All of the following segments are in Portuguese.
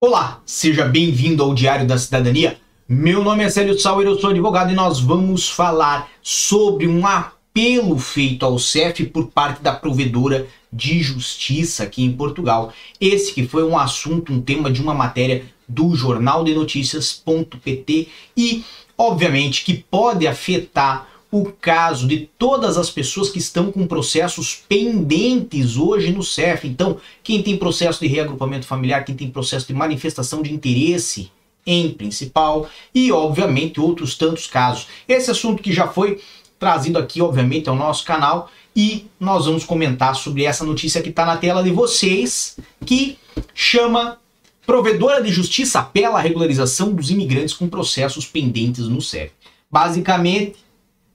Olá, seja bem-vindo ao Diário da Cidadania. Meu nome é Célio Sauer, eu sou advogado e nós vamos falar sobre um apelo feito ao CEF por parte da provedora de justiça aqui em Portugal. Esse que foi um assunto, um tema de uma matéria do jornal de notícias.pt e, obviamente, que pode afetar o caso de todas as pessoas que estão com processos pendentes hoje no CEF. Então, quem tem processo de reagrupamento familiar, quem tem processo de manifestação de interesse em principal e, obviamente, outros tantos casos. Esse assunto que já foi trazido aqui, obviamente, ao nosso canal e nós vamos comentar sobre essa notícia que está na tela de vocês, que chama Provedora de Justiça apela à regularização dos imigrantes com processos pendentes no CEF. Basicamente,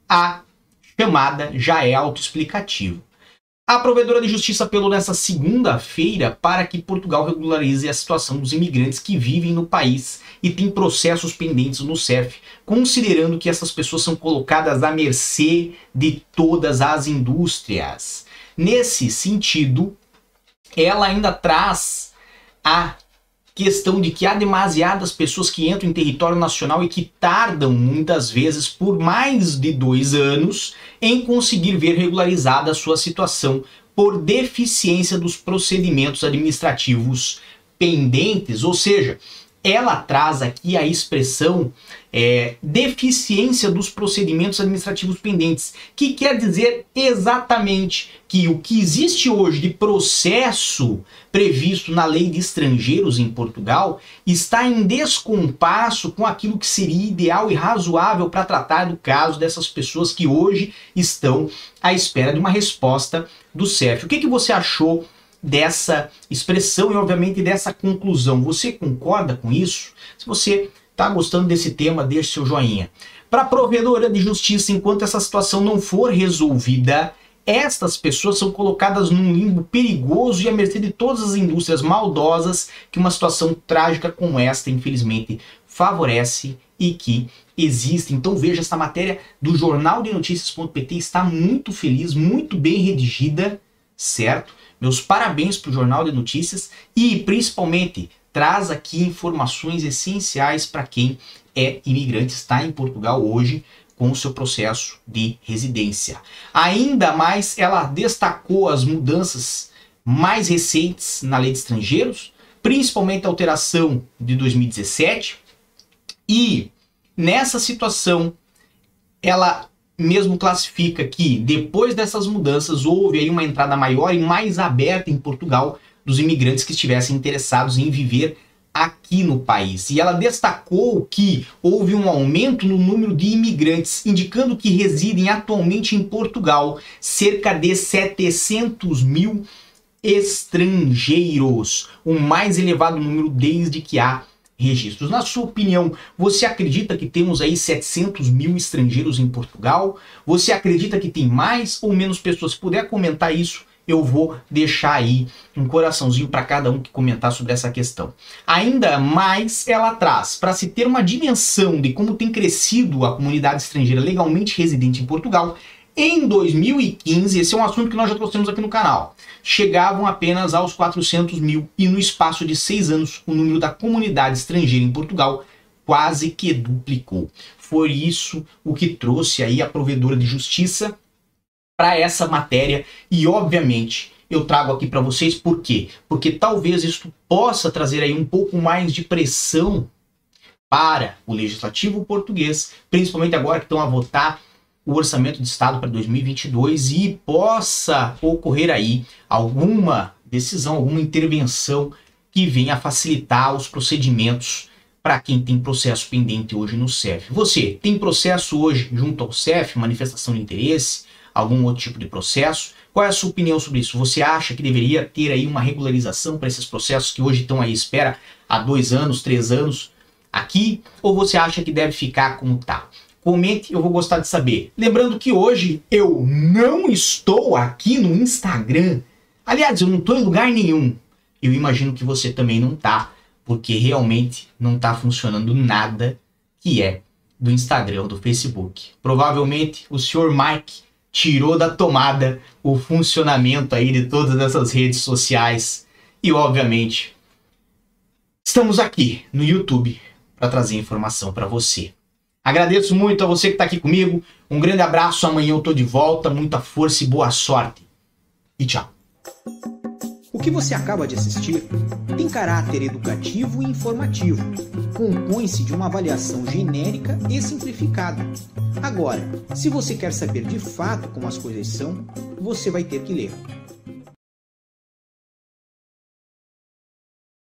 a chamada já é autoexplicativa. A provedora de justiça apelou nesta segunda-feira para que Portugal regularize a situação dos imigrantes que vivem no país e têm processos pendentes no CEF, considerando que essas pessoas são colocadas à mercê de todas as indústrias. Nesse sentido, ela ainda traz a questão de que há demasiadas pessoas que entram em território nacional e que tardam muitas vezes por mais de dois anos em conseguir ver regularizada a sua situação por deficiência dos procedimentos administrativos pendentes, ou seja, ela traz aqui a expressão é, deficiência dos procedimentos administrativos pendentes, que quer dizer exatamente que o que existe hoje de processo previsto na lei de estrangeiros em Portugal está em descompasso com aquilo que seria ideal e razoável para tratar do caso dessas pessoas que hoje estão à espera de uma resposta do CEF. O que, que você achou dessa expressão e, obviamente, dessa conclusão. Você concorda com isso? Se você está gostando desse tema, deixe seu joinha. Para a provedora de justiça, enquanto essa situação não for resolvida, estas pessoas são colocadas num limbo perigoso e à mercê de todas as indústrias maldosas que uma situação trágica como esta, infelizmente, favorece e que existe. Então veja essa matéria do jornal de notícias.pt está muito feliz, muito bem redigida, certo? Meus parabéns para o Jornal de Notícias e, principalmente, traz aqui informações essenciais para quem é imigrante, está em Portugal hoje com o seu processo de residência. Ainda mais, ela destacou as mudanças mais recentes na lei de estrangeiros, principalmente a alteração de 2017, e nessa situação ela mesmo classifica que depois dessas mudanças houve aí uma entrada maior e mais aberta em Portugal dos imigrantes que estivessem interessados em viver aqui no país. E ela destacou que houve um aumento no número de imigrantes, indicando que residem atualmente em Portugal cerca de 700 mil estrangeiros, o mais elevado número desde que há registros. Na sua opinião, você acredita que temos aí 700 mil estrangeiros em Portugal? Você acredita que tem mais ou menos pessoas? Se puder comentar isso, eu vou deixar aí um coraçãozinho para cada um que comentar sobre essa questão. Ainda mais ela traz, para se ter uma dimensão de como tem crescido a comunidade estrangeira legalmente residente em Portugal, em 2015, esse é um assunto que nós já trouxemos aqui no canal, chegavam apenas aos 400 mil e no espaço de seis anos o número da comunidade estrangeira em Portugal quase que duplicou. Foi isso o que trouxe aí a provedora de justiça para essa matéria e obviamente eu trago aqui para vocês por quê? Porque talvez isso possa trazer aí um pouco mais de pressão para o legislativo português, principalmente agora que estão a votar o orçamento de Estado para 2022 e possa ocorrer aí alguma decisão, alguma intervenção que venha facilitar os procedimentos para quem tem processo pendente hoje no CEF. Você tem processo hoje junto ao CEF, manifestação de interesse, algum outro tipo de processo? Qual é a sua opinião sobre isso? Você acha que deveria ter aí uma regularização para esses processos que hoje estão aí espera há dois anos, três anos aqui? Ou você acha que deve ficar como está? Comente, eu vou gostar de saber. Lembrando que hoje eu não estou aqui no Instagram. Aliás, eu não estou em lugar nenhum. Eu imagino que você também não tá, porque realmente não está funcionando nada que é do Instagram do Facebook. Provavelmente o senhor Mike tirou da tomada o funcionamento aí de todas essas redes sociais e obviamente estamos aqui no YouTube para trazer informação para você. Agradeço muito a você que está aqui comigo. Um grande abraço. Amanhã eu tô de volta. Muita força e boa sorte. E tchau. O que você acaba de assistir tem caráter educativo e informativo. Compõe-se de uma avaliação genérica e simplificada. Agora, se você quer saber de fato como as coisas são, você vai ter que ler.